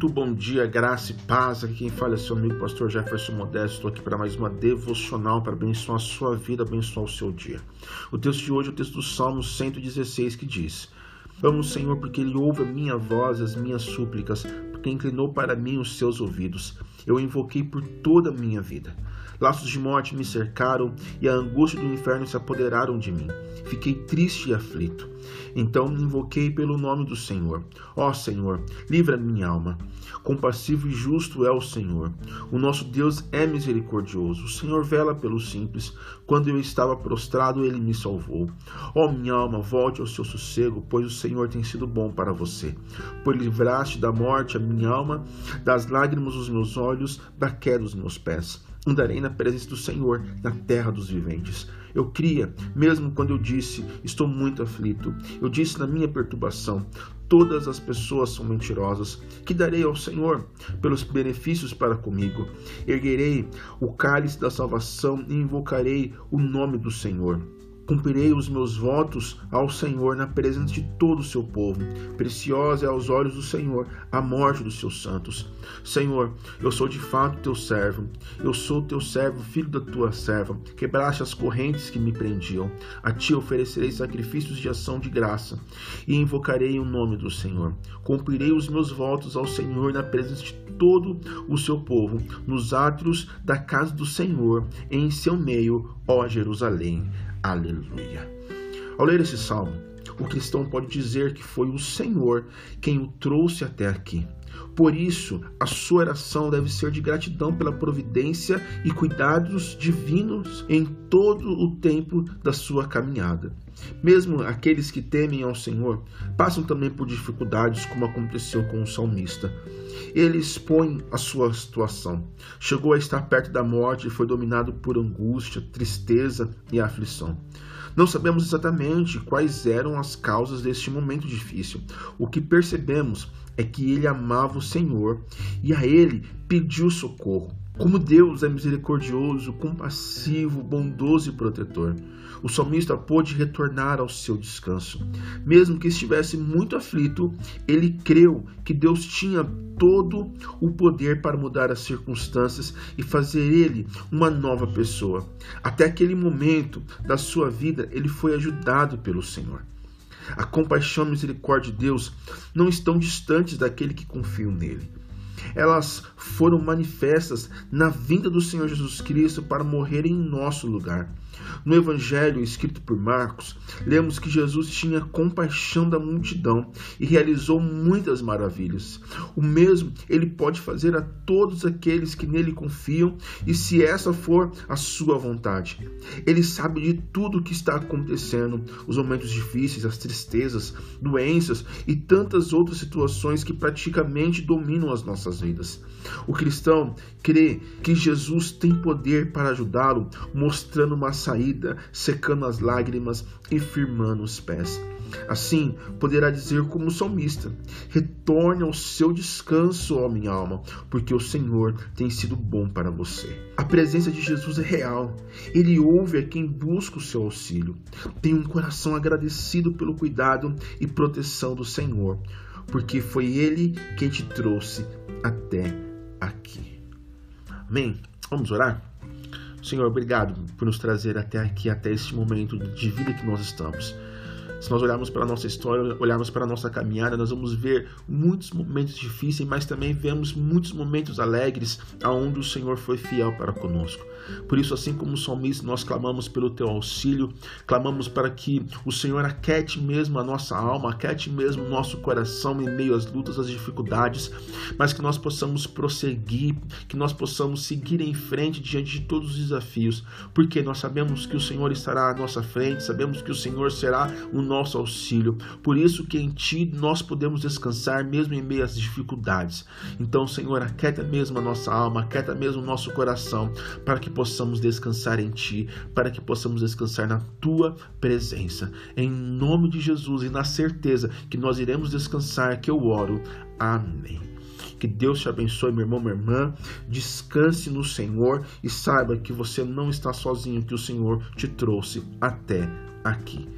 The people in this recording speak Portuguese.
Muito bom dia, graça e paz. Aqui quem fala é seu amigo pastor Jefferson Modesto. Estou aqui para mais uma devocional para abençoar a sua vida, abençoar o seu dia. O texto de hoje é o texto do Salmo 116 que diz: Amo o Senhor porque ele ouve a minha voz e as minhas súplicas, porque inclinou para mim os seus ouvidos. Eu invoquei por toda a minha vida. Laços de morte me cercaram e a angústia do inferno se apoderaram de mim. Fiquei triste e aflito. Então invoquei pelo nome do Senhor. Ó Senhor, livra minha alma. Compassivo e justo é o Senhor. O nosso Deus é misericordioso. O Senhor vela pelos simples. Quando eu estava prostrado, ele me salvou. Ó minha alma, volte ao seu sossego, pois o Senhor tem sido bom para você. Pois livraste da morte a minha alma, das lágrimas os meus olhos, da queda dos meus pés andarei na presença do Senhor, na terra dos viventes. Eu cria, mesmo quando eu disse, estou muito aflito. Eu disse na minha perturbação, todas as pessoas são mentirosas. Que darei ao Senhor pelos benefícios para comigo? Erguerei o cálice da salvação e invocarei o nome do Senhor. Cumprirei os meus votos ao Senhor na presença de todo o seu povo. Preciosa é aos olhos do Senhor a morte dos seus santos. Senhor, eu sou de fato teu servo. Eu sou teu servo, filho da tua serva. Quebraste as correntes que me prendiam. A ti oferecerei sacrifícios de ação de graça e invocarei o nome do Senhor. Cumprirei os meus votos ao Senhor na presença de todo o seu povo, nos átrios da casa do Senhor, em seu meio, ó Jerusalém. Aleluia. Ao ler esse salmo, o cristão pode dizer que foi o Senhor quem o trouxe até aqui. Por isso, a sua oração deve ser de gratidão pela providência e cuidados divinos em todo o tempo da sua caminhada. Mesmo aqueles que temem ao Senhor passam também por dificuldades, como aconteceu com o salmista. Ele expõe a sua situação. Chegou a estar perto da morte e foi dominado por angústia, tristeza e aflição. Não sabemos exatamente quais eram as causas deste momento difícil. O que percebemos é que ele amava o Senhor e a ele pediu socorro. Como Deus é misericordioso, compassivo, bondoso e protetor, o salmista pôde retornar ao seu descanso. Mesmo que estivesse muito aflito, ele creu que Deus tinha todo o poder para mudar as circunstâncias e fazer ele uma nova pessoa. Até aquele momento da sua vida, ele foi ajudado pelo Senhor. A compaixão e a misericórdia de Deus não estão distantes daquele que confia nele elas foram manifestas na vinda do Senhor Jesus Cristo para morrer em nosso lugar. No Evangelho escrito por Marcos, lemos que Jesus tinha compaixão da multidão e realizou muitas maravilhas. O mesmo ele pode fazer a todos aqueles que nele confiam e se essa for a sua vontade. Ele sabe de tudo o que está acontecendo, os momentos difíceis, as tristezas, doenças e tantas outras situações que praticamente dominam as nossas vidas. O cristão crê que Jesus tem poder para ajudá-lo, mostrando uma saída, secando as lágrimas e firmando os pés. Assim, poderá dizer como o salmista: Retorne ao seu descanso, ó minha alma, porque o Senhor tem sido bom para você. A presença de Jesus é real. Ele ouve a quem busca o seu auxílio. Tem um coração agradecido pelo cuidado e proteção do Senhor, porque foi Ele quem te trouxe até aqui. Amém? Vamos orar? Senhor, obrigado por nos trazer até aqui, até este momento de vida que nós estamos. Se nós olharmos para a nossa história, olharmos para a nossa caminhada, nós vamos ver muitos momentos difíceis, mas também vemos muitos momentos alegres, aonde o Senhor foi fiel para conosco. Por isso, assim como o salmista, nós clamamos pelo teu auxílio, clamamos para que o Senhor aquete mesmo a nossa alma, aquete mesmo o nosso coração em meio às lutas, às dificuldades, mas que nós possamos prosseguir, que nós possamos seguir em frente diante de todos os desafios, porque nós sabemos que o Senhor estará à nossa frente, sabemos que o Senhor será o nosso auxílio. Por isso que em Ti nós podemos descansar mesmo em meio às dificuldades. Então, Senhor, aquieta mesmo a nossa alma, aquieta mesmo o nosso coração, para que possamos descansar em Ti, para que possamos descansar na Tua presença. Em nome de Jesus e na certeza que nós iremos descansar, que eu oro. Amém. Que Deus te abençoe, meu irmão, minha irmã. Descanse no Senhor e saiba que você não está sozinho, que o Senhor te trouxe até aqui.